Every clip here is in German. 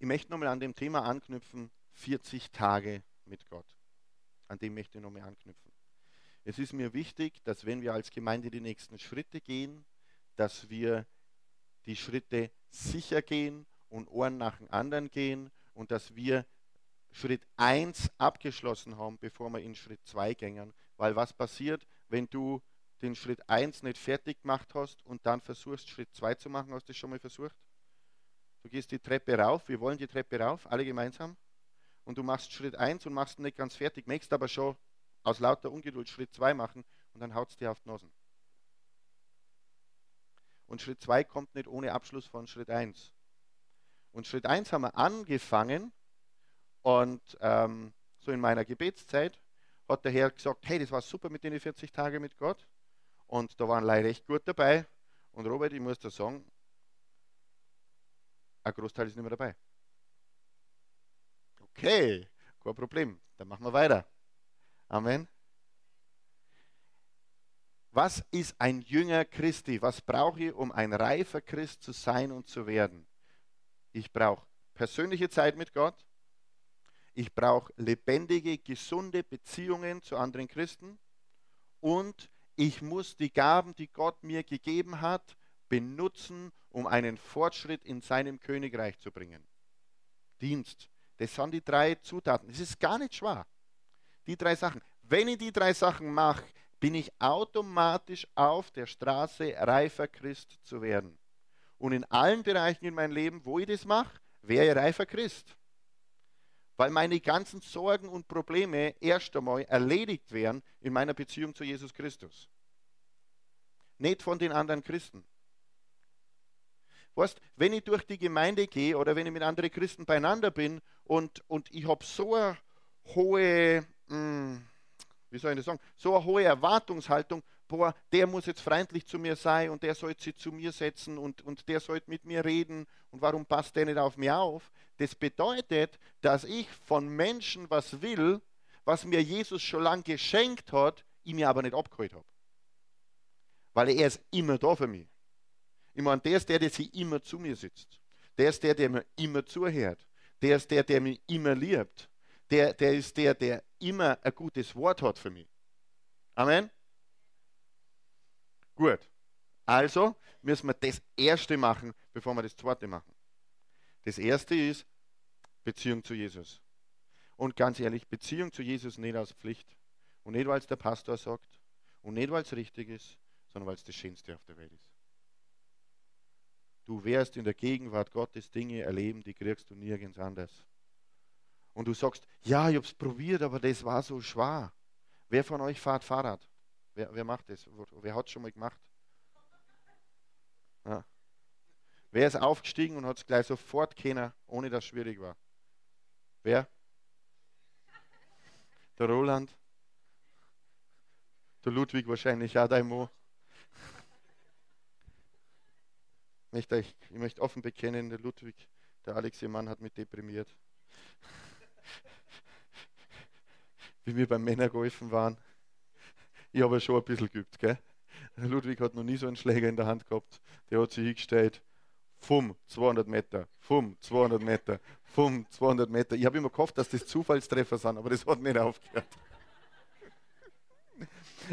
Ich möchte nochmal an dem Thema anknüpfen, 40 Tage mit Gott. An dem möchte ich nochmal anknüpfen. Es ist mir wichtig, dass wenn wir als Gemeinde die nächsten Schritte gehen, dass wir die Schritte sicher gehen und Ohren nach dem anderen gehen und dass wir Schritt 1 abgeschlossen haben, bevor wir in Schritt 2 gehen. Weil was passiert, wenn du den Schritt 1 nicht fertig gemacht hast und dann versuchst, Schritt 2 zu machen? Hast du das schon mal versucht? Du gehst die Treppe rauf, wir wollen die Treppe rauf, alle gemeinsam. Und du machst Schritt 1 und machst nicht ganz fertig, möchtest aber schon aus lauter Ungeduld Schritt 2 machen und dann haut es dir auf die Nosen. Und Schritt 2 kommt nicht ohne Abschluss von Schritt 1. Und Schritt 1 haben wir angefangen und ähm, so in meiner Gebetszeit hat der Herr gesagt, hey, das war super mit den 40 Tagen mit Gott. Und da waren leider recht gut dabei. Und Robert, ich muss dir sagen, ein Großteil ist nicht mehr dabei. Okay, kein Problem. Dann machen wir weiter. Amen. Was ist ein Jünger Christi? Was brauche ich, um ein reifer Christ zu sein und zu werden? Ich brauche persönliche Zeit mit Gott. Ich brauche lebendige, gesunde Beziehungen zu anderen Christen. Und ich muss die Gaben, die Gott mir gegeben hat, benutzen, um einen Fortschritt in seinem Königreich zu bringen. Dienst. Das sind die drei Zutaten. Das ist gar nicht schwer. Die drei Sachen. Wenn ich die drei Sachen mache, bin ich automatisch auf der Straße, reifer Christ zu werden. Und in allen Bereichen in meinem Leben, wo ich das mache, wäre ich reifer Christ. Weil meine ganzen Sorgen und Probleme erst einmal erledigt werden in meiner Beziehung zu Jesus Christus. Nicht von den anderen Christen. Weißt, wenn ich durch die Gemeinde gehe oder wenn ich mit anderen Christen beieinander bin und, und ich habe so eine hohe, mh, hm, wie soll ich das sagen, so eine hohe Erwartungshaltung, boah, der muss jetzt freundlich zu mir sein und der sollte sich zu mir setzen und, und der sollte mit mir reden und warum passt der nicht auf mich auf? Das bedeutet, dass ich von Menschen was will, was mir Jesus schon lange geschenkt hat, ich mir aber nicht abgeholt habe. Weil er ist immer da für mich. Ich meine, der ist der, der sich immer zu mir sitzt. Der ist der, der mir immer zuhört. Der ist der, der mich immer liebt. Der, der ist der, der immer ein gutes Wort hat für mich. Amen. Gut. Also müssen wir das Erste machen, bevor wir das Zweite machen. Das Erste ist Beziehung zu Jesus. Und ganz ehrlich, Beziehung zu Jesus nicht aus Pflicht. Und nicht, weil es der Pastor sagt. Und nicht, weil es richtig ist, sondern weil es das Schönste auf der Welt ist. Du wirst in der Gegenwart Gottes Dinge erleben, die kriegst du nirgends anders. Und du sagst, ja, ich habe es probiert, aber das war so schwer. Wer von euch fährt Fahrrad? Wer, wer macht das? Wer hat es schon mal gemacht? Ja. Wer ist aufgestiegen und hat es gleich sofort kennen, ohne dass es schwierig war? Wer? Der Roland? Der Ludwig wahrscheinlich, ja, dein Mo. Ich möchte, ich möchte offen bekennen, der Ludwig, der Alex, ihr Mann, hat mich deprimiert. Wie wir beim Männergolfen waren. Ich habe schon ein bisschen geübt, gell? Ludwig hat noch nie so einen Schläger in der Hand gehabt. Der hat sich hingestellt. Fum, 200 Meter. Fum, 200 Meter. Fum, 200 Meter. Ich habe immer gehofft, dass das Zufallstreffer sind, aber das hat nicht aufgehört.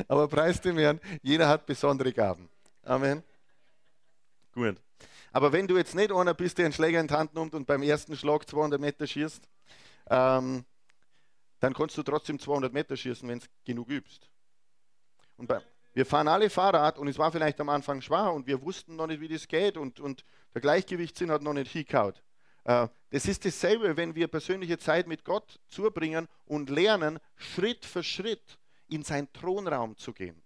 Aber preis dem Herrn, jeder hat besondere Gaben. Amen. Gut. Aber wenn du jetzt nicht einer bist, der einen Schläger in die Hand nimmt und beim ersten Schlag 200 Meter schießt, ähm, dann kannst du trotzdem 200 Meter schießen, wenn du genug übst. Und bei, wir fahren alle Fahrrad und es war vielleicht am Anfang schwer und wir wussten noch nicht, wie das geht und, und der Gleichgewichtssinn hat noch nicht hingehaut. Äh, das ist dasselbe, wenn wir persönliche Zeit mit Gott zubringen und lernen, Schritt für Schritt in seinen Thronraum zu gehen.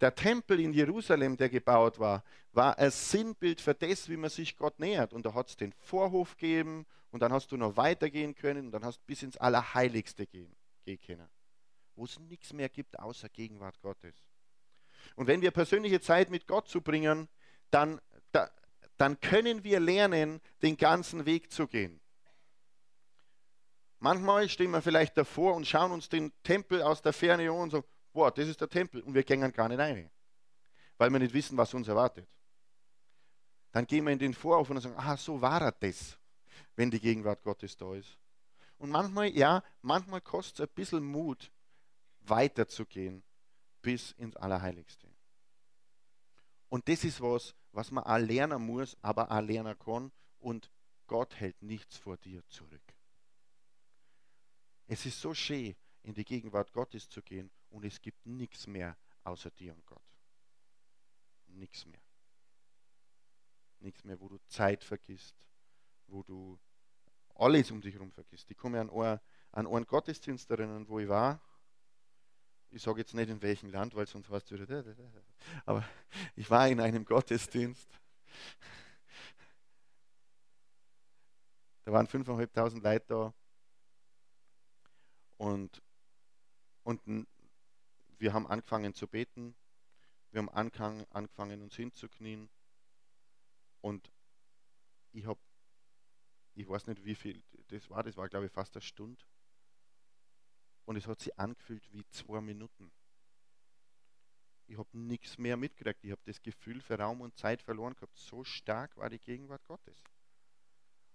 Der Tempel in Jerusalem, der gebaut war, war ein Sinnbild für das, wie man sich Gott nähert. Und da hat es den Vorhof gegeben und dann hast du noch weitergehen können und dann hast du bis ins Allerheiligste gehen, gehen können. Wo es nichts mehr gibt außer Gegenwart Gottes. Und wenn wir persönliche Zeit mit Gott zu bringen, dann, da, dann können wir lernen, den ganzen Weg zu gehen. Manchmal stehen wir vielleicht davor und schauen uns den Tempel aus der Ferne an und so, boah, das ist der Tempel und wir gehen gar nicht rein, weil wir nicht wissen, was uns erwartet. Dann gehen wir in den Vorhof und sagen, ah, so war das. wenn die Gegenwart Gottes da ist. Und manchmal, ja, manchmal kostet es ein bisschen Mut, weiterzugehen bis ins Allerheiligste. Und das ist was, was man auch lernen muss, aber auch lernen kann. Und Gott hält nichts vor dir zurück. Es ist so schön, in die Gegenwart Gottes zu gehen und es gibt nichts mehr außer dir und Gott. Nichts mehr. Nichts mehr, wo du Zeit vergisst, wo du alles um dich herum vergisst. Ich komme an einen, an einen wo ich war. Ich sage jetzt nicht in welchem Land, weil sonst es wieder. Aber ich war in einem Gottesdienst. Da waren 5.500 Leute da. Und, und wir haben angefangen zu beten. Wir haben angefangen, uns hinzuknien. Und ich habe, ich weiß nicht wie viel das war, das war glaube ich fast eine Stunde. Und es hat sich angefühlt wie zwei Minuten. Ich habe nichts mehr mitgekriegt. Ich habe das Gefühl für Raum und Zeit verloren gehabt. So stark war die Gegenwart Gottes.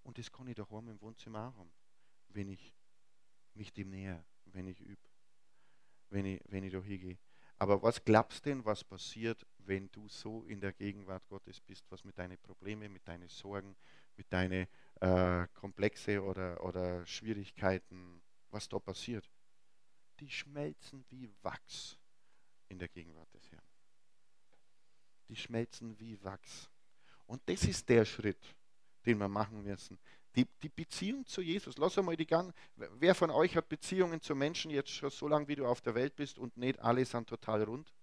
Und das kann ich daheim im Wohnzimmer auch haben, wenn ich mich dem näher, wenn ich übe, wenn ich, wenn ich da hingehe. Aber was glaubst denn, was passiert, wenn du so in der Gegenwart Gottes bist, was mit deinen Problemen, mit deinen Sorgen, mit deinen äh, Komplexe oder, oder Schwierigkeiten, was da passiert? Die schmelzen wie Wachs in der Gegenwart des Herrn. Die schmelzen wie Wachs. Und das ist der Schritt, den wir machen müssen. Die, die Beziehung zu Jesus. Lass einmal die Gang. Wer von euch hat Beziehungen zu Menschen jetzt schon so lange, wie du auf der Welt bist und nicht alle sind total rund?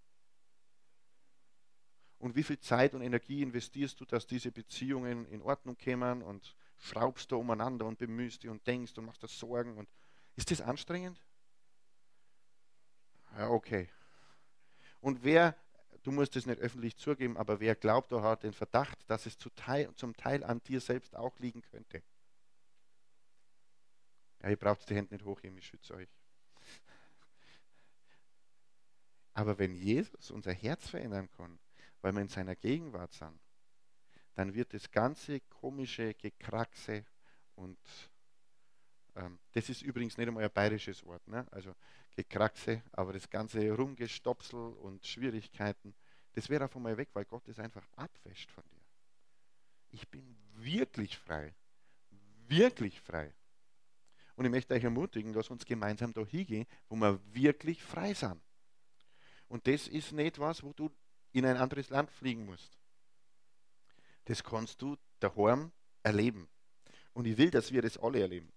Und wie viel Zeit und Energie investierst du, dass diese Beziehungen in Ordnung kämen und schraubst du umeinander und bemühst dich und denkst und machst dir Sorgen und ist das anstrengend? Ja, okay. Und wer Du musst es nicht öffentlich zugeben, aber wer glaubt, er hat den Verdacht, dass es Teil, zum Teil an dir selbst auch liegen könnte. Ja, ihr braucht die Hände nicht hochheben, ich schütze euch. Aber wenn Jesus unser Herz verändern kann, weil wir in seiner Gegenwart sind, dann wird das ganze komische Gekraxe und ähm, das ist übrigens nicht einmal ein bayerisches Wort, ne? also Gekraxe, aber das ganze Rumgestopsel und Schwierigkeiten, das wäre auf einmal weg, weil Gott es einfach abwäscht von dir. Ich bin wirklich frei. Wirklich frei. Und ich möchte euch ermutigen, dass uns gemeinsam da hingehen, wo wir wirklich frei sind. Und das ist nicht was, wo du in ein anderes Land fliegen musst. Das kannst du daheim erleben. Und ich will, dass wir das alle erleben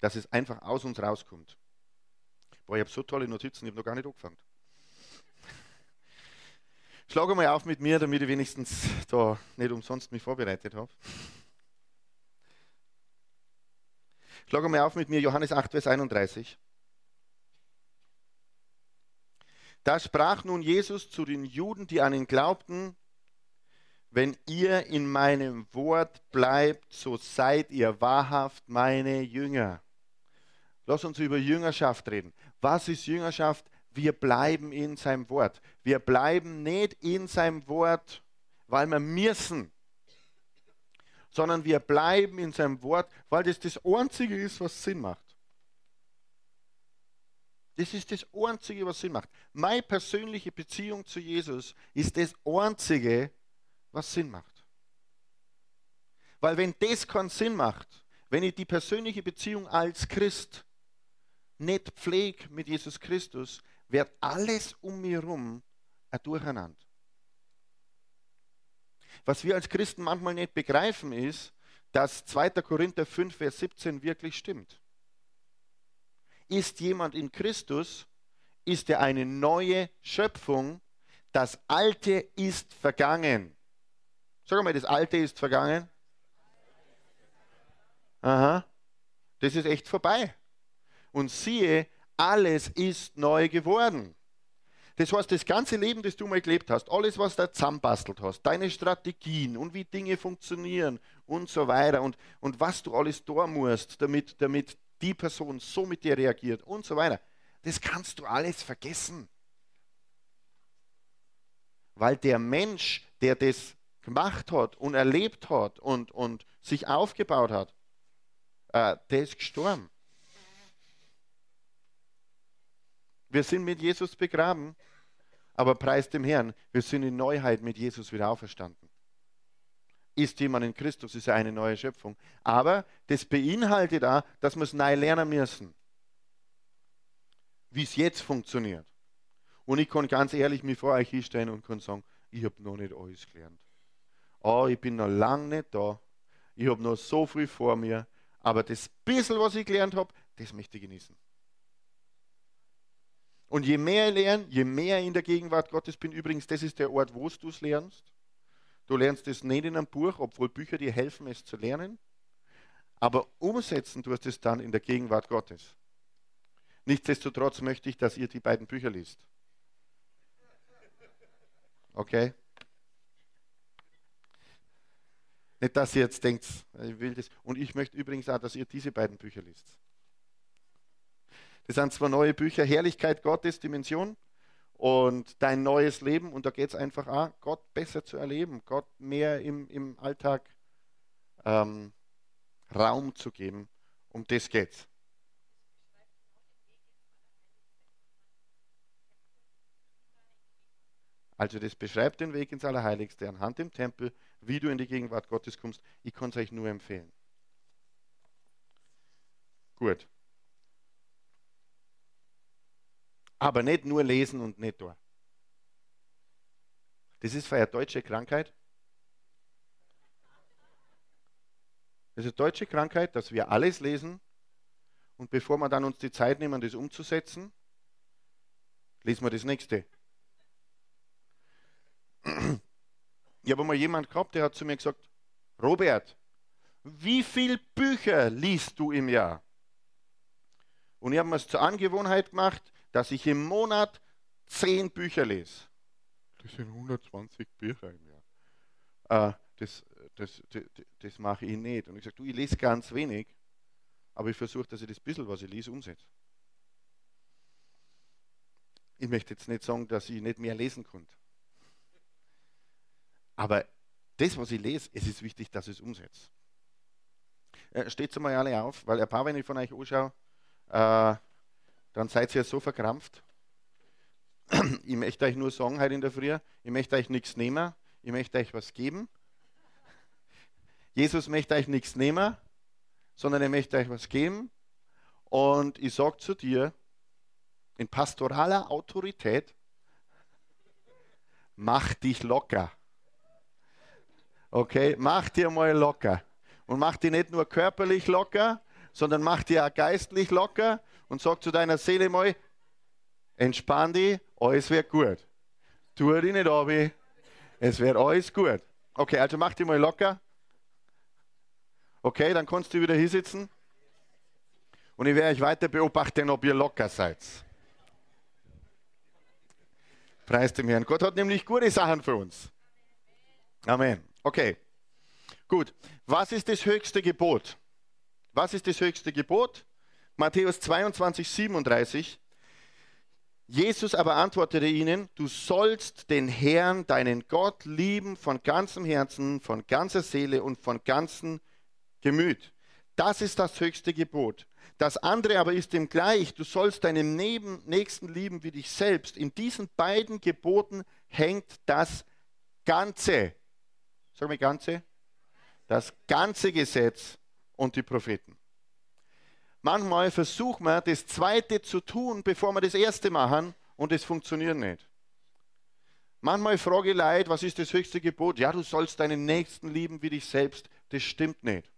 dass es einfach aus uns rauskommt. Boah, ich habe so tolle Notizen, ich habe noch gar nicht angefangen. Schlag mal auf mit mir, damit ich wenigstens da nicht umsonst mich vorbereitet habe. Schlag mal auf mit mir, Johannes 8, Vers 31. Da sprach nun Jesus zu den Juden, die an ihn glaubten, wenn ihr in meinem Wort bleibt, so seid ihr wahrhaft meine Jünger. Lass uns über Jüngerschaft reden. Was ist Jüngerschaft? Wir bleiben in seinem Wort. Wir bleiben nicht in seinem Wort, weil wir müssen, sondern wir bleiben in seinem Wort, weil das das Einzige ist, was Sinn macht. Das ist das Einzige, was Sinn macht. Meine persönliche Beziehung zu Jesus ist das Einzige, was Sinn macht. Weil wenn das keinen Sinn macht, wenn ich die persönliche Beziehung als Christ nicht pflege mit Jesus Christus, wird alles um mich herum ein Durcheinander. Was wir als Christen manchmal nicht begreifen, ist, dass 2. Korinther 5, Vers 17 wirklich stimmt. Ist jemand in Christus, ist er eine neue Schöpfung. Das Alte ist vergangen. Sag mal, das Alte ist vergangen. Aha. Das ist echt vorbei und siehe, alles ist neu geworden. Das heißt, das ganze Leben, das du mal gelebt hast, alles, was du zusammenbastelt hast, deine Strategien und wie Dinge funktionieren und so weiter und, und was du alles tun musst, damit, damit die Person so mit dir reagiert und so weiter, das kannst du alles vergessen. Weil der Mensch, der das gemacht hat und erlebt hat und, und sich aufgebaut hat, äh, der ist gestorben. Wir sind mit Jesus begraben, aber preis dem Herrn, wir sind in Neuheit mit Jesus wieder auferstanden. Ist jemand in Christus, ist er eine neue Schöpfung. Aber das beinhaltet auch, dass wir es neu lernen müssen, wie es jetzt funktioniert. Und ich kann ganz ehrlich mich vor euch hinstellen und kann sagen, ich habe noch nicht alles gelernt. Oh, ich bin noch lange nicht da. Ich habe noch so viel vor mir. Aber das bisschen, was ich gelernt habe, das möchte ich genießen. Und je mehr ich lerne, je mehr ich in der Gegenwart Gottes bin, übrigens, das ist der Ort, wo du es lernst. Du lernst es nicht in einem Buch, obwohl Bücher dir helfen, es zu lernen. Aber umsetzen du es dann in der Gegenwart Gottes. Nichtsdestotrotz möchte ich, dass ihr die beiden Bücher liest. Okay? Nicht, dass ihr jetzt denkt, ich will das. Und ich möchte übrigens auch, dass ihr diese beiden Bücher liest. Das sind zwar neue Bücher, Herrlichkeit Gottes, Dimension und dein neues Leben. Und da geht es einfach auch, Gott besser zu erleben, Gott mehr im, im Alltag ähm, Raum zu geben. Um das geht's. Also das beschreibt den Weg ins Allerheiligste anhand dem Tempel, wie du in die Gegenwart Gottes kommst. Ich kann es euch nur empfehlen. Gut. Aber nicht nur lesen und nicht da. Das ist für eine deutsche Krankheit. Das ist eine deutsche Krankheit, dass wir alles lesen und bevor wir dann uns die Zeit nehmen, das umzusetzen, lesen wir das nächste. Ich habe mal jemand gehabt, der hat zu mir gesagt, Robert, wie viele Bücher liest du im Jahr? Und ich habe mir es zur Angewohnheit gemacht, dass ich im Monat zehn Bücher lese. Das sind 120 Bücher im Jahr. Äh, das, das, das, das mache ich nicht. Und ich sage, du, ich lese ganz wenig, aber ich versuche, dass ich das bisschen, was ich lese, umsetze. Ich möchte jetzt nicht sagen, dass ich nicht mehr lesen konnte. Aber das, was ich lese, es ist wichtig, dass ich es umsetze. Äh, Steht mal alle auf, weil ein paar, wenn ich von euch anschaue, äh, dann seid ihr so verkrampft. Ich möchte euch nur sagen heute in der Früh, ich möchte euch nichts nehmen, ich möchte euch was geben. Jesus möchte euch nichts nehmen, sondern er möchte euch was geben. Und ich sage zu dir, in pastoraler Autorität, mach dich locker. Okay, mach dir mal locker. Und mach dich nicht nur körperlich locker, sondern mach dir auch geistlich locker und sag zu deiner Seele mal, entspann dich, alles wird gut. Tu dich nicht ab, es wird alles gut. Okay, also mach dich mal locker. Okay, dann kannst du wieder hier sitzen. Und ich werde euch weiter beobachten, ob ihr locker seid. Preis dem Herrn. Gott hat nämlich gute Sachen für uns. Amen. Okay. Gut. Was ist das höchste Gebot? Was ist das höchste Gebot? Matthäus 22, 37. Jesus aber antwortete ihnen, du sollst den Herrn, deinen Gott, lieben von ganzem Herzen, von ganzer Seele und von ganzem Gemüt. Das ist das höchste Gebot. Das andere aber ist ihm gleich, du sollst deinen Nächsten lieben wie dich selbst. In diesen beiden Geboten hängt das Ganze. Sag mal Ganze. Das ganze Gesetz und die Propheten. Manchmal versuchen wir, das Zweite zu tun, bevor wir das Erste machen und es funktioniert nicht. Manchmal frage ich Leute, was ist das höchste Gebot? Ja, du sollst deinen Nächsten lieben wie dich selbst. Das stimmt nicht.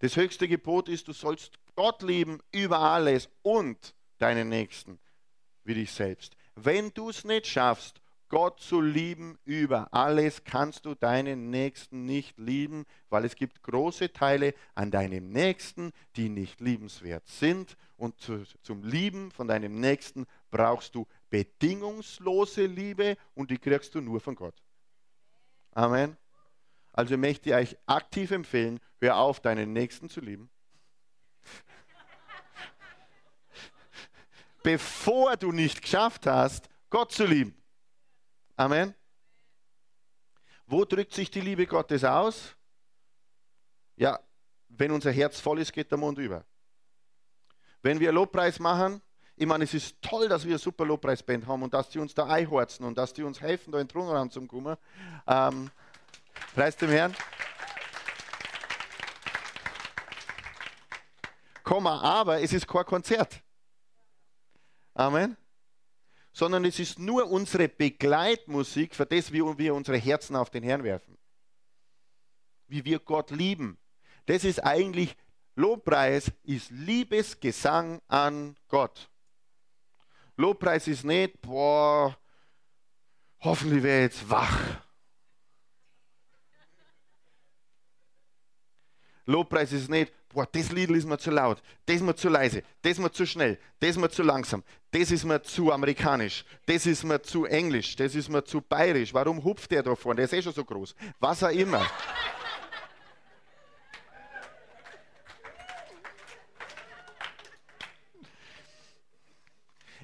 Das höchste Gebot ist, du sollst Gott lieben über alles und deinen Nächsten wie dich selbst. Wenn du es nicht schaffst Gott zu lieben über alles, kannst du deinen Nächsten nicht lieben, weil es gibt große Teile an deinem Nächsten, die nicht liebenswert sind. Und zu, zum Lieben von deinem Nächsten brauchst du bedingungslose Liebe und die kriegst du nur von Gott. Amen. Also möchte ich euch aktiv empfehlen, hör auf, deinen Nächsten zu lieben. Bevor du nicht geschafft hast, Gott zu lieben. Amen. Wo drückt sich die Liebe Gottes aus? Ja, wenn unser Herz voll ist, geht der Mund über. Wenn wir Lobpreis machen, ich meine, es ist toll, dass wir eine super Lobpreisband haben und dass die uns da einhorzen und dass die uns helfen, da in den Thronraum zu kommen. Ähm, preis dem Herrn. Komma, aber es ist kein Konzert. Amen. Sondern es ist nur unsere Begleitmusik, für das wie wir unsere Herzen auf den Herrn werfen. Wie wir Gott lieben. Das ist eigentlich Lobpreis, ist Liebesgesang an Gott. Lobpreis ist nicht, boah, hoffentlich wäre jetzt wach. Lobpreis ist nicht, boah, das Lied ist mir zu laut, das ist mir zu leise, das ist mir zu schnell, das ist mir zu langsam, das ist mir zu amerikanisch, das ist mir zu englisch, das ist mir zu bayerisch. Warum hupft der da vorne? Der ist eh schon so groß. Was auch immer.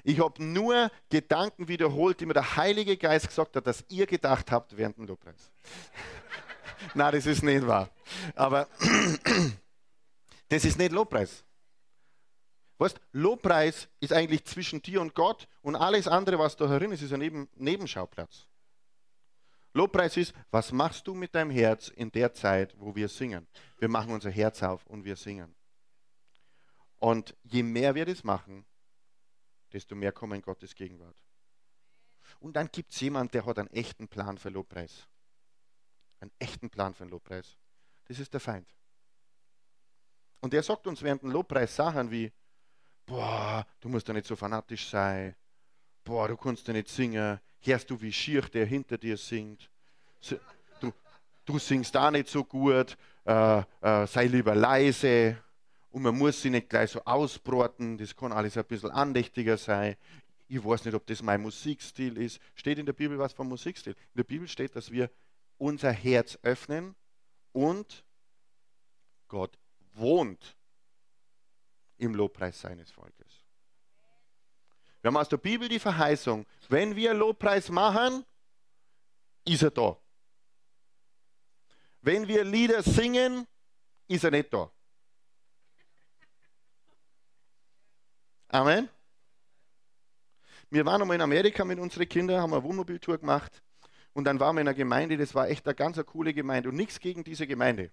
Ich habe nur Gedanken wiederholt, die mir der Heilige Geist gesagt hat, dass ihr gedacht habt während dem Lobpreis. Nein, das ist nicht wahr. Aber das ist nicht Lobpreis. Weißt, Lobpreis ist eigentlich zwischen dir und Gott und alles andere, was da herin ist, ist ein Neben Nebenschauplatz. Lobpreis ist, was machst du mit deinem Herz in der Zeit, wo wir singen? Wir machen unser Herz auf und wir singen. Und je mehr wir das machen, desto mehr kommen Gottes Gegenwart. Und dann gibt es jemanden, der hat einen echten Plan für Lobpreis. Einen echten Plan für Lobpreis. Das ist der Feind. Und der sagt uns während dem Lobpreis Sachen wie, boah, du musst ja nicht so fanatisch sein, boah, du kannst ja nicht singen, hörst du, wie schier der hinter dir singt, du, du singst da nicht so gut, äh, äh, sei lieber leise, und man muss sie nicht gleich so ausbraten, das kann alles ein bisschen andächtiger sein. Ich weiß nicht, ob das mein Musikstil ist. Steht in der Bibel was vom Musikstil? In der Bibel steht, dass wir unser Herz öffnen und Gott wohnt im Lobpreis seines Volkes. Wir haben aus der Bibel die Verheißung, wenn wir Lobpreis machen, ist er da. Wenn wir Lieder singen, ist er nicht da. Amen. Wir waren einmal in Amerika mit unseren Kindern, haben eine Wohnmobiltour gemacht und dann waren wir in einer Gemeinde, das war echt eine ganz coole Gemeinde und nichts gegen diese Gemeinde.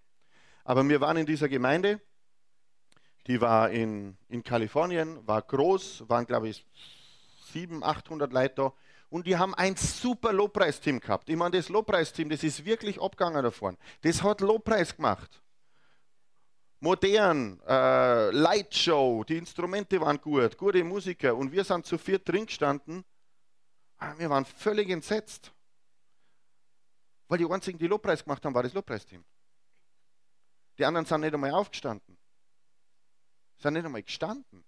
Aber wir waren in dieser Gemeinde, die war in, in Kalifornien, war groß, waren glaube ich 700, 800 Leute und die haben ein super Lobpreisteam gehabt. Ich meine, das Lobpreisteam, das ist wirklich abgegangen davon. Das hat Lobpreis gemacht modern, äh, Lightshow, die Instrumente waren gut, gute Musiker und wir sind zu viert drin gestanden. Ah, wir waren völlig entsetzt. Weil die einzigen, die Lobpreis gemacht haben, war das Lobpreisteam. Die anderen sind nicht einmal aufgestanden. Sind nicht einmal gestanden.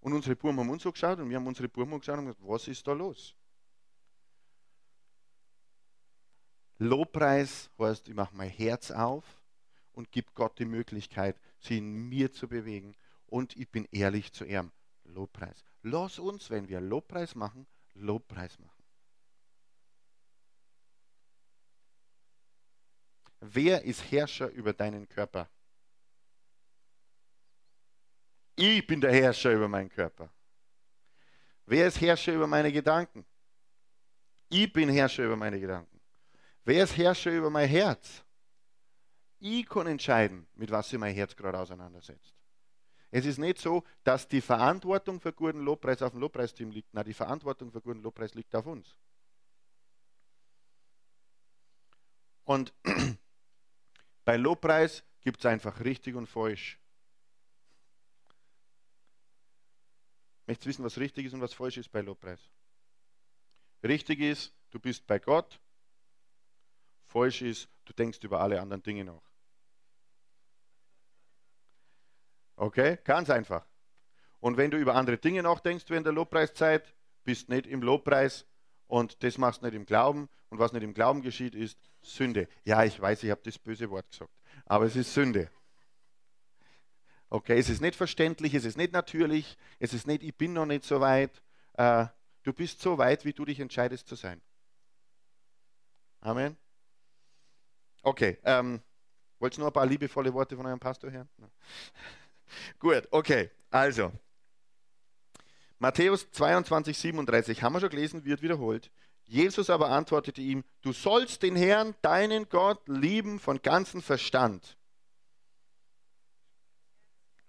Und unsere Burm haben uns so geschaut und wir haben unsere Burm geschaut und gesagt, was ist da los? Lobpreis heißt, ich mache mein Herz auf und gibt Gott die Möglichkeit, sie in mir zu bewegen. Und ich bin ehrlich zu ihm. Lobpreis. Lass uns, wenn wir Lobpreis machen, Lobpreis machen. Wer ist Herrscher über deinen Körper? Ich bin der Herrscher über meinen Körper. Wer ist Herrscher über meine Gedanken? Ich bin Herrscher über meine Gedanken. Wer ist Herrscher über mein Herz? Ich kann entscheiden, mit was sich mein Herz gerade auseinandersetzt. Es ist nicht so, dass die Verantwortung für guten Lobpreis auf dem Lobpreisteam liegt. Nein, die Verantwortung für guten Lobpreis liegt auf uns. Und bei Lobpreis gibt es einfach richtig und falsch. Möchtest wissen, was richtig ist und was falsch ist bei Lobpreis? Richtig ist, du bist bei Gott. Falsch ist, du denkst über alle anderen Dinge nach. Okay, ganz einfach. Und wenn du über andere Dinge nachdenkst während der Lobpreiszeit, bist nicht im Lobpreis und das machst nicht im Glauben. Und was nicht im Glauben geschieht, ist Sünde. Ja, ich weiß, ich habe das böse Wort gesagt, aber es ist Sünde. Okay, es ist nicht verständlich, es ist nicht natürlich, es ist nicht, ich bin noch nicht so weit. Äh, du bist so weit, wie du dich entscheidest zu sein. Amen. Okay, ähm, du noch ein paar liebevolle Worte von eurem Pastor hören? Gut, okay, also. Matthäus 22, 37, haben wir schon gelesen, wird wiederholt. Jesus aber antwortete ihm, du sollst den Herrn, deinen Gott, lieben von ganzem Verstand,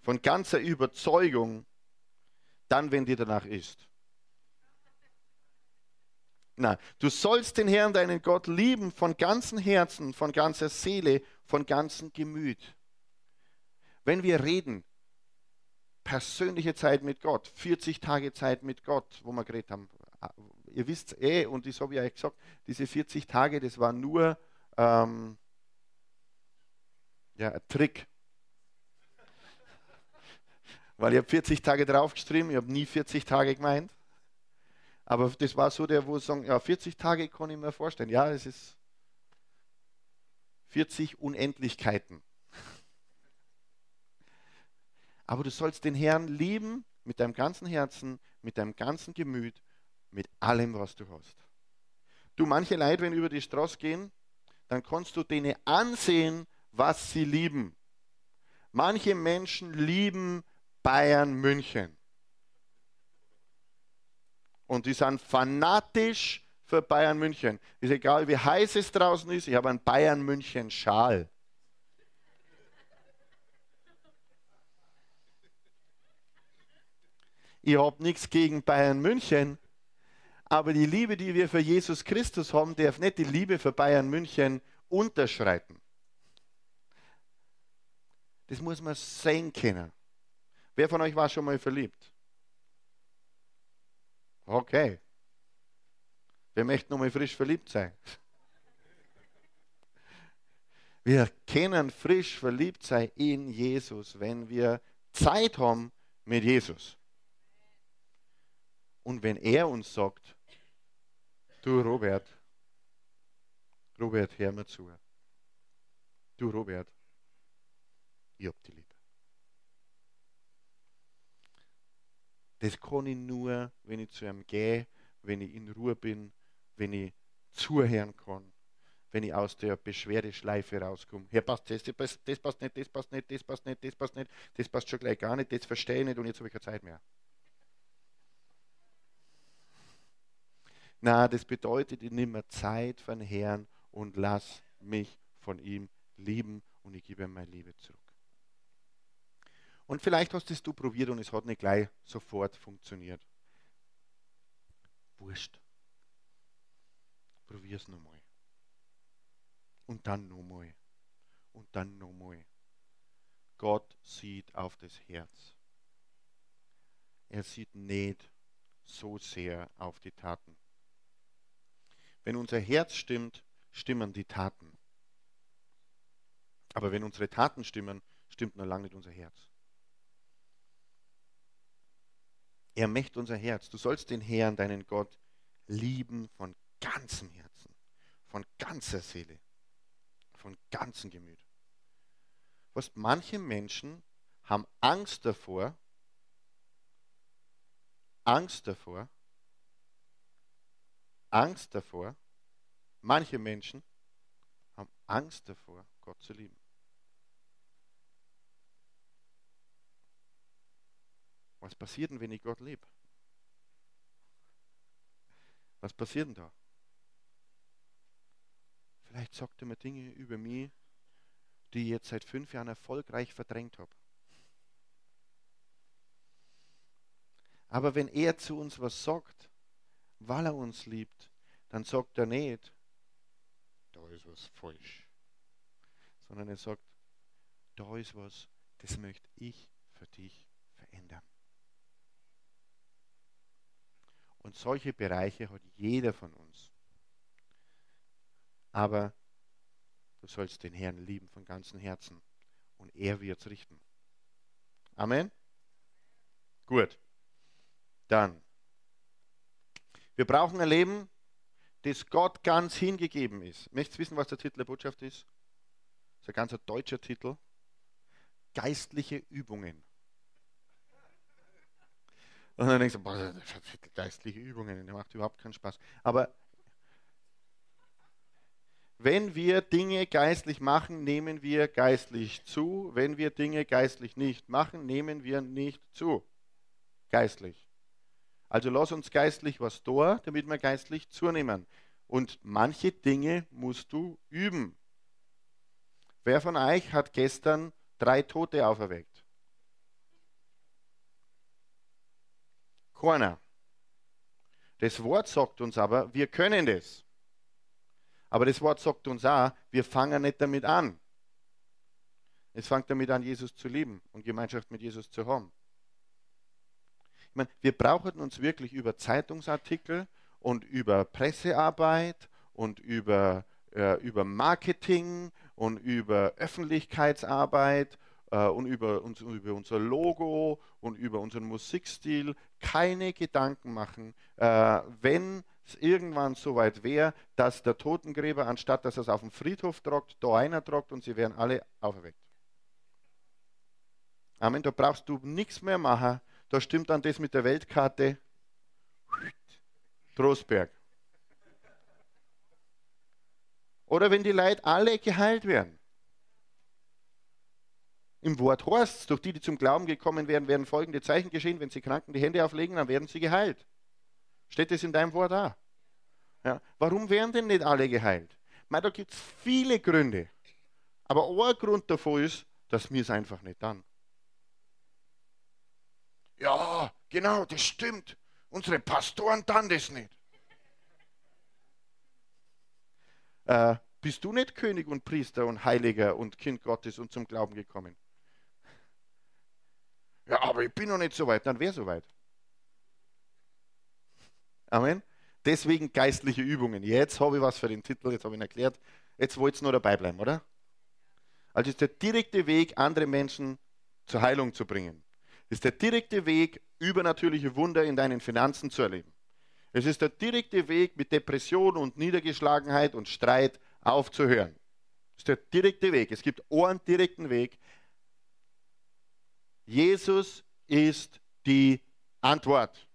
von ganzer Überzeugung, dann, wenn dir danach ist. Na, du sollst den Herrn, deinen Gott, lieben von ganzem Herzen, von ganzer Seele, von ganzem Gemüt. Wenn wir reden, persönliche Zeit mit Gott, 40 Tage Zeit mit Gott, wo wir geredet haben, ihr wisst eh, und das habe ich euch gesagt, diese 40 Tage, das war nur ähm, ja, ein Trick. Weil ich habe 40 Tage draufgeschrieben, ich habe nie 40 Tage gemeint. Aber das war so der, wo sagen, ja, 40 Tage kann ich mir vorstellen. Ja, es ist 40 Unendlichkeiten. Aber du sollst den Herrn lieben mit deinem ganzen Herzen, mit deinem ganzen Gemüt, mit allem, was du hast. Du, manche Leute, wenn über die Straße gehen, dann kannst du denen ansehen, was sie lieben. Manche Menschen lieben Bayern München. Und die sind fanatisch für Bayern München. Ist egal, wie heiß es draußen ist, ich habe einen Bayern München Schal. Ich habe nichts gegen Bayern München, aber die Liebe, die wir für Jesus Christus haben, darf nicht die Liebe für Bayern München unterschreiten. Das muss man sehen können. Wer von euch war schon mal verliebt? Okay. Wer möchte noch mal frisch verliebt sein? Wir können frisch verliebt sein in Jesus, wenn wir Zeit haben mit Jesus. Und wenn er uns sagt, du Robert, Robert, hör mir zu. Du Robert, ich hab die Liebe. Das kann ich nur, wenn ich zu ihm gehe, wenn ich in Ruhe bin, wenn ich zuhören kann, wenn ich aus der Beschwerdeschleife rauskomme. Herr, passt das, das passt nicht, das passt nicht, das passt nicht, das passt nicht, das passt schon gleich gar nicht, das verstehe ich nicht und jetzt habe ich keine Zeit mehr. Na, das bedeutet, ich nehme Zeit von Herrn und lass mich von ihm lieben und ich gebe ihm meine Liebe zurück. Und vielleicht hast es du probiert und es hat nicht gleich sofort funktioniert. Wurscht. Probier es nochmal. Und dann nochmal. Und dann nochmal. Gott sieht auf das Herz. Er sieht nicht so sehr auf die Taten. Wenn unser Herz stimmt, stimmen die Taten. Aber wenn unsere Taten stimmen, stimmt noch lange nicht unser Herz. Er möchte unser Herz. Du sollst den Herrn, deinen Gott, lieben von ganzem Herzen, von ganzer Seele, von ganzem Gemüt. Was manche Menschen haben Angst davor, Angst davor, Angst davor, manche Menschen haben Angst davor, Gott zu lieben. Was passiert denn, wenn ich Gott liebe? Was passiert denn da? Vielleicht sagt er mir Dinge über mich, die ich jetzt seit fünf Jahren erfolgreich verdrängt habe. Aber wenn er zu uns was sagt, weil er uns liebt, dann sagt er nicht, da ist was falsch, sondern er sagt, da ist was, das möchte ich für dich verändern. Und solche Bereiche hat jeder von uns. Aber du sollst den Herrn lieben von ganzem Herzen und er wird es richten. Amen. Gut. Dann. Wir brauchen ein Leben, das Gott ganz hingegeben ist. Möchtest du wissen, was der Titel der Botschaft ist? Das ist ein ganz deutscher Titel. Geistliche Übungen. Und dann denkst du, boah, geistliche Übungen, der macht überhaupt keinen Spaß. Aber Wenn wir Dinge geistlich machen, nehmen wir geistlich zu. Wenn wir Dinge geistlich nicht machen, nehmen wir nicht zu. Geistlich. Also lass uns geistlich was tun, damit wir geistlich zunehmen. Und manche Dinge musst du üben. Wer von euch hat gestern drei Tote auferweckt? Keiner. Das Wort sagt uns aber, wir können das. Aber das Wort sagt uns auch, wir fangen nicht damit an. Es fängt damit an, Jesus zu lieben und Gemeinschaft mit Jesus zu haben. Meine, wir brauchen uns wirklich über Zeitungsartikel und über Pressearbeit und über, äh, über Marketing und über Öffentlichkeitsarbeit äh, und über, uns, über unser Logo und über unseren Musikstil keine Gedanken machen, äh, wenn es irgendwann so weit wäre, dass der Totengräber, anstatt dass er es auf dem Friedhof trockt, da einer trockt und sie wären alle auferweckt. Amen, da brauchst du nichts mehr machen. Da stimmt dann das mit der Weltkarte. Trostberg. Oder wenn die Leute alle geheilt werden. Im Wort heißt durch die, die zum Glauben gekommen wären, werden folgende Zeichen geschehen. Wenn sie Kranken die Hände auflegen, dann werden sie geheilt. Steht das in deinem Wort da? Ja. Warum werden denn nicht alle geheilt? Meine, da gibt es viele Gründe. Aber ein Grund davon ist, dass wir es einfach nicht dann. Ja, genau, das stimmt. Unsere Pastoren dann das nicht. Äh, bist du nicht König und Priester und Heiliger und Kind Gottes und zum Glauben gekommen? Ja, aber ich bin noch nicht so weit. Dann wäre so weit. Amen. Deswegen geistliche Übungen. Jetzt habe ich was für den Titel, jetzt habe ich ihn erklärt. Jetzt wollt ihr nur dabei bleiben, oder? Also ist der direkte Weg, andere Menschen zur Heilung zu bringen. Ist der direkte Weg, übernatürliche Wunder in deinen Finanzen zu erleben. Es ist der direkte Weg, mit Depression und Niedergeschlagenheit und Streit aufzuhören. Das ist der direkte Weg. Es gibt einen direkten Weg. Jesus ist die Antwort.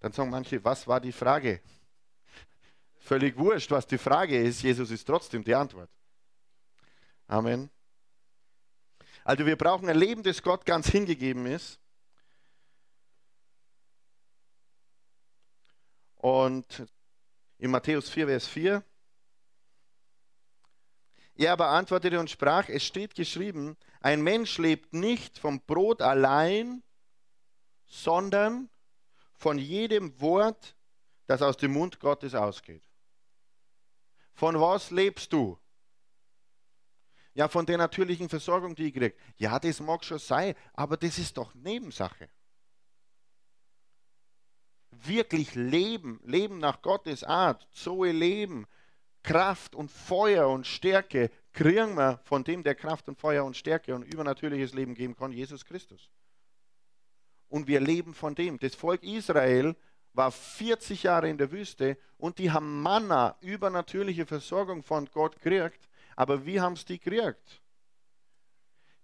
Dann sagen manche, was war die Frage? Völlig wurscht, was die Frage ist. Jesus ist trotzdem die Antwort. Amen. Also wir brauchen ein Leben, das Gott ganz hingegeben ist. Und in Matthäus 4, Vers 4. Er aber antwortete und sprach, es steht geschrieben, ein Mensch lebt nicht vom Brot allein, sondern von jedem Wort, das aus dem Mund Gottes ausgeht. Von was lebst du? Ja, von der natürlichen Versorgung, die ich kriege. Ja, das mag schon sein, aber das ist doch Nebensache. Wirklich leben, leben nach Gottes Art, Zoe leben, Kraft und Feuer und Stärke kriegen wir von dem, der Kraft und Feuer und Stärke und übernatürliches Leben geben kann, Jesus Christus und wir leben von dem. Das Volk Israel war 40 Jahre in der Wüste und die haben Manna, übernatürliche Versorgung von Gott gekriegt. Aber wie haben sie die gekriegt?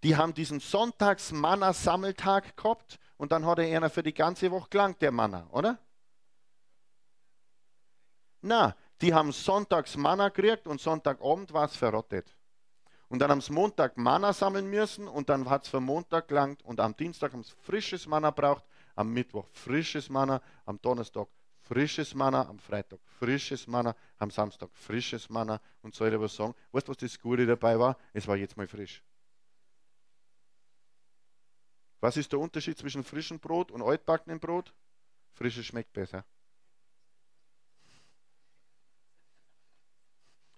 Die haben diesen Sonntags-Manna-Sammeltag gehabt und dann hat er einer für die ganze Woche gelangt, der Manna, oder? Na, die haben Sonntags Manna gekriegt und Sonntagabend war es verrottet. Und dann haben sie Montag Manna sammeln müssen und dann hat es für Montag gelangt und am Dienstag haben sie frisches Manna braucht, am Mittwoch frisches Manna, am Donnerstag frisches Manna, am Freitag frisches Manna, am Samstag frisches Manna und soll ich was sagen? Weißt du, was das Gute dabei war? Es war jetzt mal frisch. Was ist der Unterschied zwischen frischem Brot und altbackenem Brot? Frisches schmeckt besser.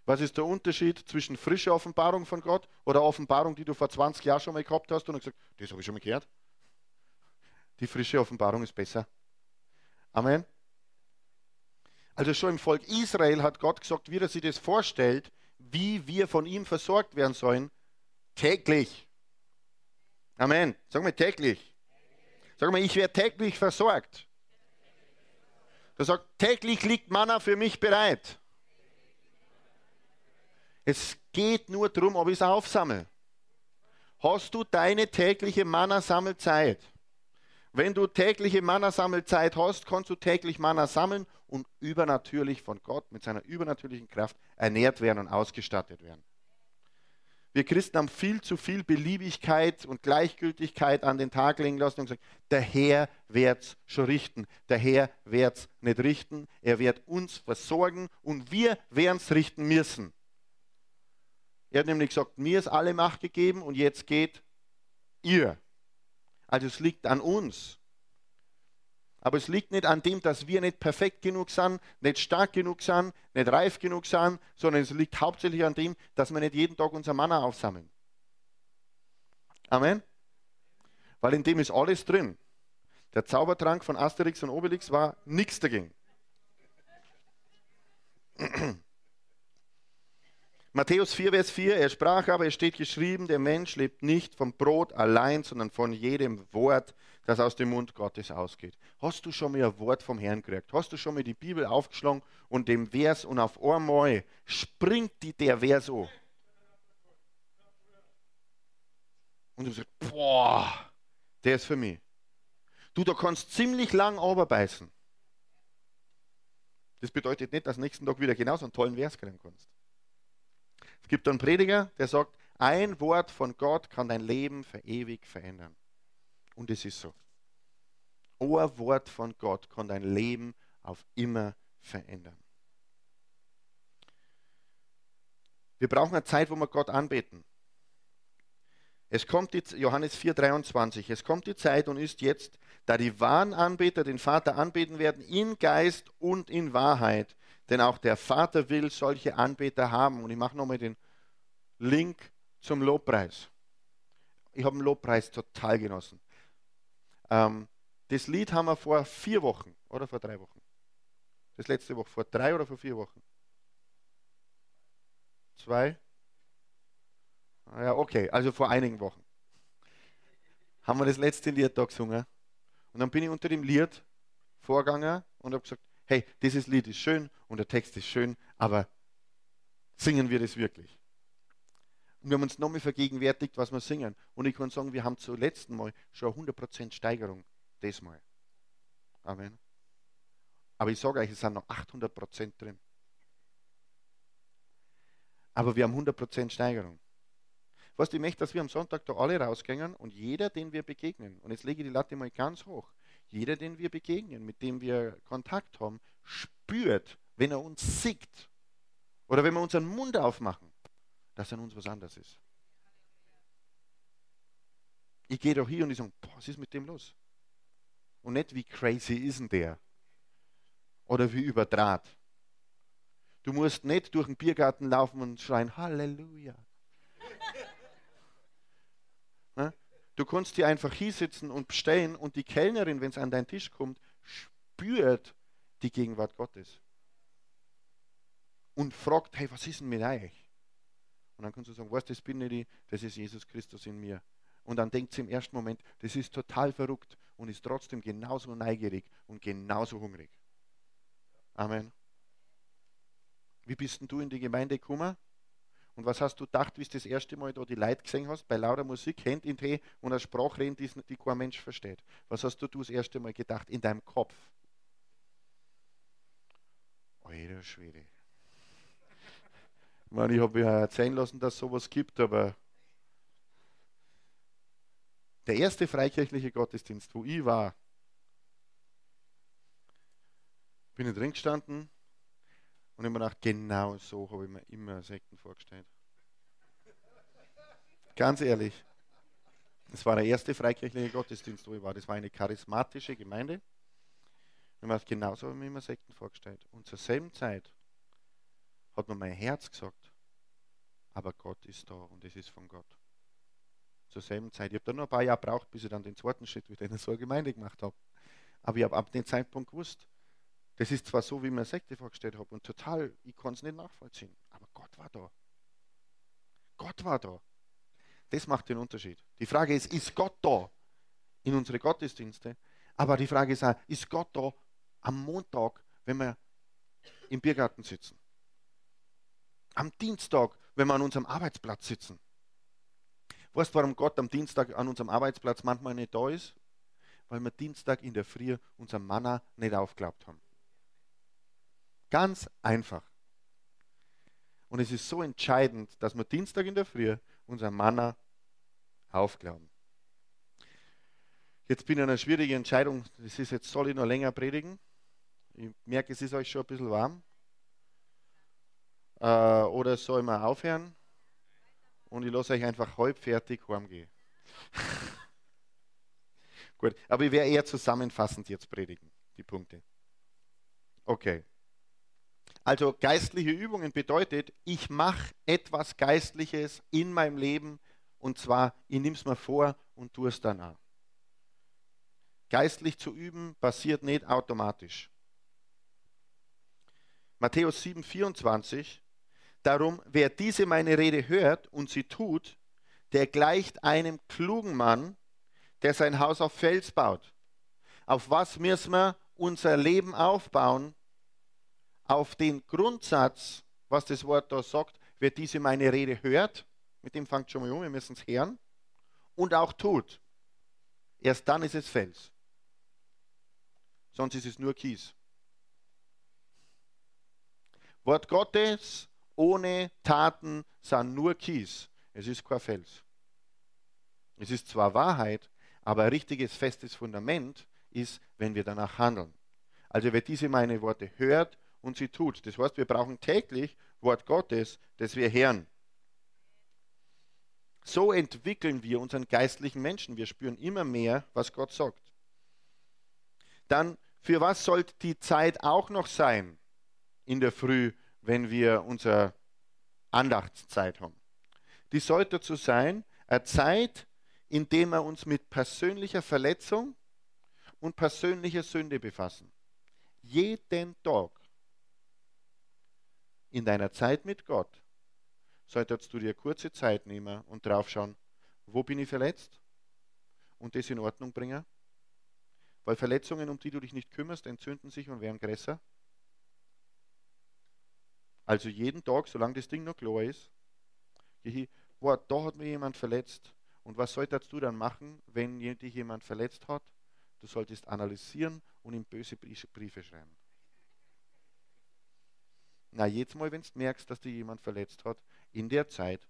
Was ist der Unterschied zwischen frischer Offenbarung von Gott oder Offenbarung, die du vor 20 Jahren schon mal gehabt hast und gesagt, das habe ich schon mal gehört? Die frische Offenbarung ist besser. Amen. Also schon im Volk Israel hat Gott gesagt, wie er sich das vorstellt, wie wir von ihm versorgt werden sollen, täglich. Amen. Sag mal täglich. Sag mal, ich werde täglich versorgt. Er sagt, täglich liegt Manna für mich bereit. Es geht nur darum, ob ich es aufsammle. Hast du deine tägliche Manna-Sammelzeit? Wenn du tägliche Manna-Sammelzeit hast, kannst du täglich Manna sammeln und übernatürlich von Gott mit seiner übernatürlichen Kraft ernährt werden und ausgestattet werden. Wir Christen haben viel zu viel Beliebigkeit und Gleichgültigkeit an den Tag legen lassen und gesagt, der Herr wird es schon richten. Der Herr wird es nicht richten. Er wird uns versorgen und wir werden es richten müssen. Er hat nämlich gesagt, mir ist alle Macht gegeben und jetzt geht ihr. Also es liegt an uns. Aber es liegt nicht an dem, dass wir nicht perfekt genug sind, nicht stark genug sind, nicht reif genug sind, sondern es liegt hauptsächlich an dem, dass wir nicht jeden Tag unser Manna aufsammeln. Amen. Weil in dem ist alles drin. Der Zaubertrank von Asterix und Obelix war nichts dagegen. Matthäus 4, Vers 4, er sprach aber, es steht geschrieben, der Mensch lebt nicht vom Brot allein, sondern von jedem Wort, das aus dem Mund Gottes ausgeht. Hast du schon mal ein Wort vom Herrn gekriegt? Hast du schon mal die Bibel aufgeschlagen und dem Vers und auf einmal springt die der Vers so? Und du sagst, boah, der ist für mich. Du, da kannst ziemlich lang arbeiten. Das bedeutet nicht, dass du nächsten Tag wieder genauso einen tollen Vers kriegen kannst. Es gibt einen Prediger, der sagt, ein Wort von Gott kann dein Leben für ewig verändern. Und es ist so. Ein Wort von Gott kann dein Leben auf immer verändern. Wir brauchen eine Zeit, wo wir Gott anbeten. Es kommt die, Johannes 4,23, es kommt die Zeit und ist jetzt, da die wahren Anbeter den Vater anbeten werden, in Geist und in Wahrheit. Denn auch der Vater will solche Anbeter haben. Und ich mache nochmal den Link zum Lobpreis. Ich habe den Lobpreis total genossen. Ähm, das Lied haben wir vor vier Wochen oder vor drei Wochen. Das letzte Woche, vor drei oder vor vier Wochen? Zwei? Ja, okay, also vor einigen Wochen. Haben wir das letzte Lied da gesungen. Und dann bin ich unter dem Lied vorgegangen und habe gesagt, hey, dieses Lied ist schön und der Text ist schön, aber singen wir das wirklich? Und wir haben uns nochmal vergegenwärtigt, was wir singen. Und ich kann sagen, wir haben zum letzten Mal schon 100% Steigerung. Das Mal. Amen. Aber ich sage euch, es sind noch 800% drin. Aber wir haben 100% Steigerung. Was ich möchte, dass wir am Sonntag da alle rausgehen und jeder, den wir begegnen, und jetzt lege ich die Latte mal ganz hoch, jeder, den wir begegnen, mit dem wir Kontakt haben, spürt, wenn er uns sieht oder wenn wir unseren Mund aufmachen, dass an uns was anderes ist. Ich gehe doch hier und ich sage, was ist mit dem los? Und nicht, wie crazy ist denn der? Oder wie überdraht. Du musst nicht durch den Biergarten laufen und schreien, Halleluja. Du kannst dir einfach hinsetzen und bestellen und die Kellnerin, wenn es an deinen Tisch kommt, spürt die Gegenwart Gottes. Und fragt, hey, was ist denn mit euch? Und dann kannst du sagen, was, das bin ich, das ist Jesus Christus in mir. Und dann denkt sie im ersten Moment, das ist total verrückt und ist trotzdem genauso neugierig und genauso hungrig. Amen. Wie bist denn du in die Gemeinde gekommen? Und was hast du gedacht, wie du das erste Mal da die Leute gesehen hast, bei lauter Musik, Hand in Tee und eine Sprache reden, die, die kein Mensch versteht? Was hast du, du das erste Mal gedacht in deinem Kopf? Alter Schwede. Ich meine, ich habe ja erzählen lassen, dass es sowas gibt, aber der erste freikirchliche Gottesdienst, wo ich war, bin ich drin gestanden und ich habe mir gedacht, genau so habe ich mir immer Sekten vorgestellt. Ganz ehrlich. Das war der erste freikirchliche Gottesdienst, wo ich war. Das war eine charismatische Gemeinde. Und genau so habe ich mir immer Sekten vorgestellt. Und zur selben Zeit hat mir mein Herz gesagt, aber Gott ist da und es ist von Gott. Zur selben Zeit. Ich habe dann noch ein paar Jahre gebraucht, bis ich dann den zweiten Schritt wieder in so eine Gemeinde gemacht habe. Aber ich habe ab dem Zeitpunkt gewusst, das ist zwar so, wie mir Sekte vorgestellt habe und total, ich kann es nicht nachvollziehen, aber Gott war da. Gott war da. Das macht den Unterschied. Die Frage ist, ist Gott da in unsere Gottesdienste? Aber die Frage ist auch, ist Gott da am Montag, wenn wir im Biergarten sitzen? Am Dienstag, wenn wir an unserem Arbeitsplatz sitzen? Weißt du, warum Gott am Dienstag an unserem Arbeitsplatz manchmal nicht da ist? weil wir Dienstag in der Früh unser Manna nicht aufgeglaubt haben. Ganz einfach. Und es ist so entscheidend, dass wir Dienstag in der Früh unser Manna aufglauben. Jetzt bin ich in einer schwierigen Entscheidung. Das ist jetzt, soll ich noch länger predigen? Ich merke, es ist euch schon ein bisschen warm. Äh, oder soll man aufhören? Und ich lasse euch einfach halb fertig heimgehen. Gut, aber ich werde eher zusammenfassend jetzt predigen, die Punkte. Okay. Also geistliche Übungen bedeutet, ich mache etwas Geistliches in meinem Leben und zwar, ich nehme es mir vor und tue es dann auch. Geistlich zu üben passiert nicht automatisch. Matthäus 7, 24. Darum, wer diese meine Rede hört und sie tut, der gleicht einem klugen Mann, der sein Haus auf Fels baut. Auf was müssen wir unser Leben aufbauen? Auf den Grundsatz, was das Wort da sagt, wer diese meine Rede hört, mit dem fängt schon mal um, wir müssen es hören, und auch tut. Erst dann ist es Fels. Sonst ist es nur Kies. Wort Gottes ohne Taten sind nur Kies. Es ist kein Fels. Es ist zwar Wahrheit, aber ein richtiges, festes Fundament ist, wenn wir danach handeln. Also wer diese meine Worte hört und sie tut. Das heißt, wir brauchen täglich Wort Gottes, das wir hören. So entwickeln wir unseren geistlichen Menschen. Wir spüren immer mehr, was Gott sagt. Dann, für was sollte die Zeit auch noch sein in der Früh, wenn wir unsere Andachtszeit haben? Die sollte dazu sein, eine Zeit, indem wir uns mit persönlicher Verletzung und persönlicher Sünde befassen. Jeden Tag in deiner Zeit mit Gott solltest du dir kurze Zeit nehmen und draufschauen, wo bin ich verletzt und das in Ordnung bringen. Weil Verletzungen, um die du dich nicht kümmerst, entzünden sich und werden größer. Also jeden Tag, solange das Ding noch klar ist, boah, da hat mir jemand verletzt, und was solltest du dann machen, wenn dich jemand verletzt hat? Du solltest analysieren und ihm böse Briefe schreiben. Na, jetzt Mal, wenn du merkst, dass dich jemand verletzt hat, in der Zeit,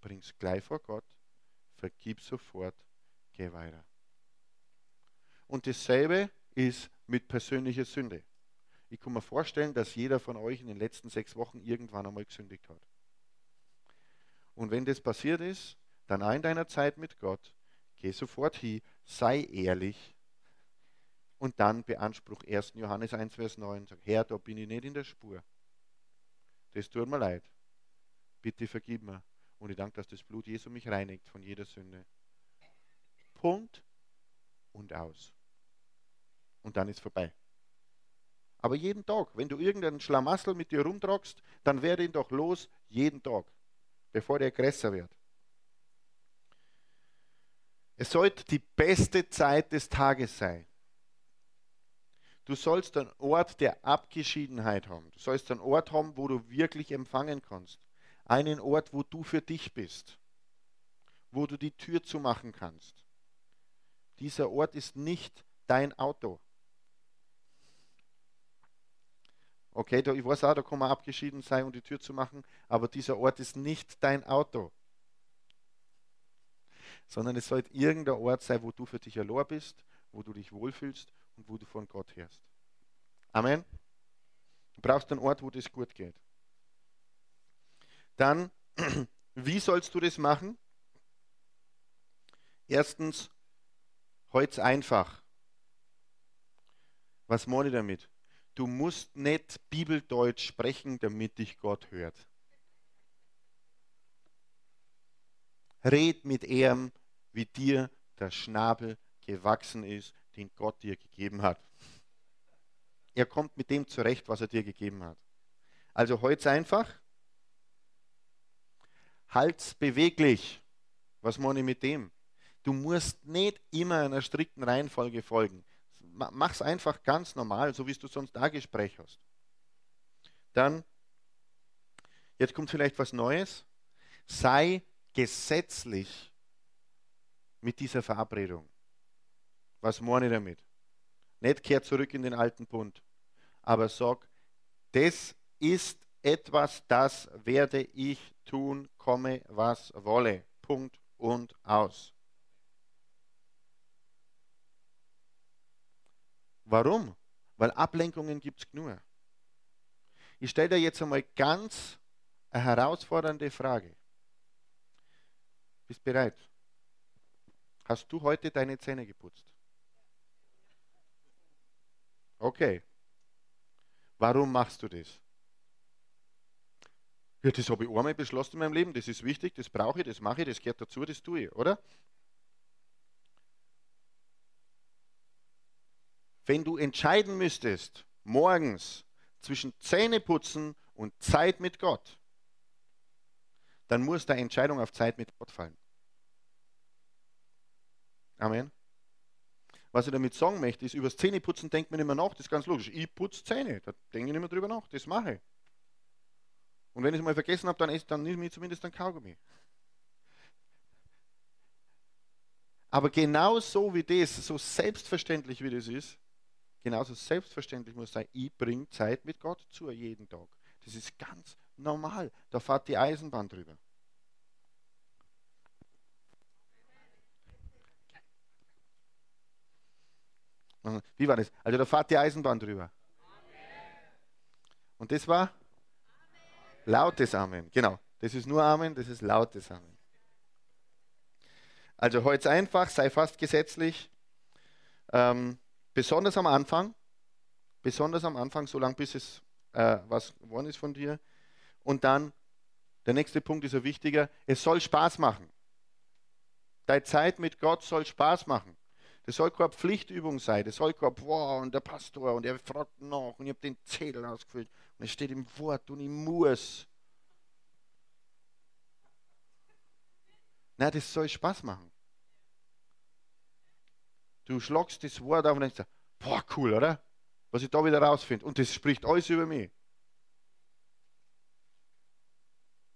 bring's gleich vor Gott, vergib sofort, geh weiter. Und dasselbe ist mit persönlicher Sünde. Ich kann mir vorstellen, dass jeder von euch in den letzten sechs Wochen irgendwann einmal gesündigt hat. Und wenn das passiert ist, dann auch in deiner Zeit mit Gott, geh sofort hin, sei ehrlich und dann beanspruch 1. Johannes 1, Vers 9, sag, Herr, da bin ich nicht in der Spur. Das tut mir leid. Bitte vergib mir. Und ich danke, dass das Blut Jesu mich reinigt von jeder Sünde. Punkt und aus. Und dann ist vorbei. Aber jeden Tag, wenn du irgendeinen Schlamassel mit dir rumtragst, dann werde ihn doch los jeden Tag, bevor der größer wird. Es sollte die beste Zeit des Tages sein. Du sollst einen Ort der Abgeschiedenheit haben. Du sollst einen Ort haben, wo du wirklich empfangen kannst. Einen Ort, wo du für dich bist. Wo du die Tür zumachen kannst. Dieser Ort ist nicht dein Auto. Okay, ich weiß auch, da kann man abgeschieden sein, um die Tür zu machen, aber dieser Ort ist nicht dein Auto sondern es sollte irgendein Ort sein, wo du für dich allein bist, wo du dich wohlfühlst und wo du von Gott hörst. Amen. Du brauchst einen Ort, wo das gut geht. Dann, wie sollst du das machen? Erstens, heute einfach. Was meine ich damit? Du musst nicht Bibeldeutsch sprechen, damit dich Gott hört. Red mit ihm wie dir der Schnabel gewachsen ist, den Gott dir gegeben hat. Er kommt mit dem zurecht, was er dir gegeben hat. Also heute einfach. Halt's beweglich. Was meine ich mit dem? Du musst nicht immer einer strikten Reihenfolge folgen. Mach's einfach ganz normal, so wie du sonst da Gespräch hast. Dann, jetzt kommt vielleicht was Neues. Sei gesetzlich mit dieser Verabredung. Was meine ich damit? Nicht kehr zurück in den alten Bund, aber sag, das ist etwas, das werde ich tun, komme was wolle. Punkt und aus. Warum? Weil Ablenkungen gibt es genug. Ich stelle dir jetzt einmal ganz eine herausfordernde Frage. Bist bereit? Hast du heute deine Zähne geputzt? Okay. Warum machst du das? Ja, das habe ich einmal beschlossen in meinem Leben, das ist wichtig, das brauche ich, das mache ich, das gehört dazu, das tue ich, oder? Wenn du entscheiden müsstest, morgens zwischen Zähneputzen und Zeit mit Gott, dann muss deine Entscheidung auf Zeit mit Gott fallen. Amen. Was ich damit sagen möchte, ist, über das Zähneputzen denkt man immer nach, das ist ganz logisch. Ich putze Zähne, da denke ich nicht mehr drüber nach, das mache ich. Und wenn ich es mal vergessen habe, dann, ist, dann nehme ich zumindest ein Kaugummi. Aber genauso wie das, so selbstverständlich wie das ist, genauso selbstverständlich muss sein, ich bringe Zeit mit Gott zu jeden Tag. Das ist ganz normal. Da fährt die Eisenbahn drüber. Wie war das? Also da fährt die Eisenbahn drüber. Und das war lautes Amen. Genau. Das ist nur Amen, das ist lautes Amen. Also heute einfach, sei fast gesetzlich. Ähm, besonders am Anfang, besonders am Anfang, so lange bis es äh, was geworden ist von dir. Und dann, der nächste Punkt ist ja wichtiger, es soll Spaß machen. Deine Zeit mit Gott soll Spaß machen. Das soll keine Pflichtübung sein. Das soll kein, wow, und der Pastor und er fragt nach und ich habe den Zettel ausgefüllt und es steht im Wort und ich muss. Nein, das soll Spaß machen. Du schlagst das Wort auf und denkst, boah, cool, oder? Was ich da wieder rausfinde. Und das spricht alles über mich.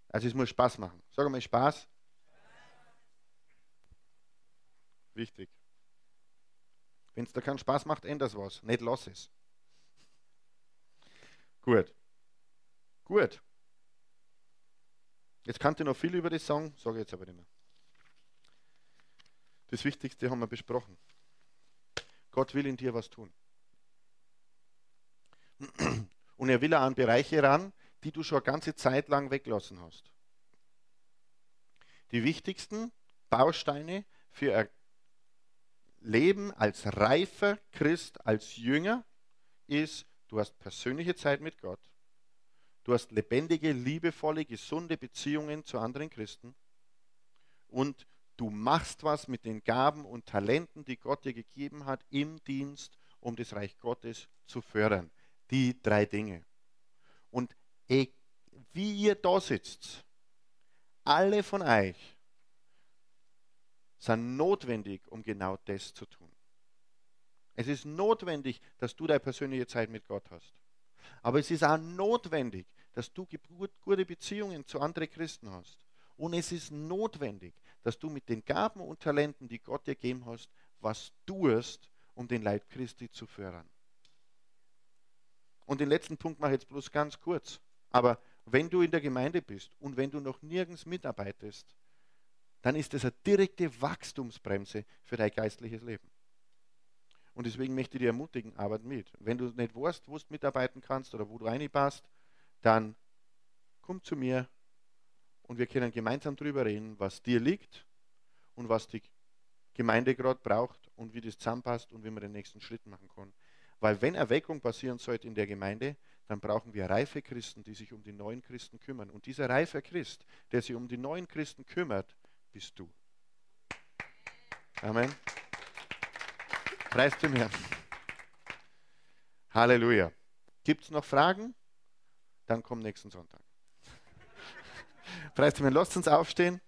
Also es muss Spaß machen. Sag mal Spaß. Wichtig. Wenn es da keinen Spaß macht, ändert was. Nicht lass es. Gut. Gut. Jetzt kannte ich noch viel über das sagen, sage ich jetzt aber nicht mehr. Das Wichtigste haben wir besprochen. Gott will in dir was tun. Und er will auch an Bereiche ran, die du schon eine ganze Zeit lang weglassen hast. Die wichtigsten Bausteine für Leben als reifer Christ, als Jünger, ist, du hast persönliche Zeit mit Gott, du hast lebendige, liebevolle, gesunde Beziehungen zu anderen Christen und du machst was mit den Gaben und Talenten, die Gott dir gegeben hat, im Dienst, um das Reich Gottes zu fördern. Die drei Dinge. Und wie ihr da sitzt, alle von euch sind notwendig, um genau das zu tun. Es ist notwendig, dass du deine persönliche Zeit mit Gott hast. Aber es ist auch notwendig, dass du gute Beziehungen zu anderen Christen hast. Und es ist notwendig, dass du mit den Gaben und Talenten, die Gott dir gegeben hast, was tust, um den Leib Christi zu fördern. Und den letzten Punkt mache ich jetzt bloß ganz kurz. Aber wenn du in der Gemeinde bist und wenn du noch nirgends mitarbeitest, dann ist das eine direkte Wachstumsbremse für dein geistliches Leben. Und deswegen möchte ich dir ermutigen, arbeit mit. Wenn du nicht weißt, wo du mitarbeiten kannst oder wo du reinpasst, dann komm zu mir und wir können gemeinsam darüber reden, was dir liegt und was die Gemeinde gerade braucht und wie das zusammenpasst und wie man den nächsten Schritt machen kann. Weil wenn Erweckung passieren sollte in der Gemeinde, dann brauchen wir reife Christen, die sich um die neuen Christen kümmern. Und dieser reife Christ, der sich um die neuen Christen kümmert, bist du. Amen. Preis dem Herrn. Halleluja. Gibt es noch Fragen? Dann komm nächsten Sonntag. Preis dem Herrn. Lasst uns aufstehen.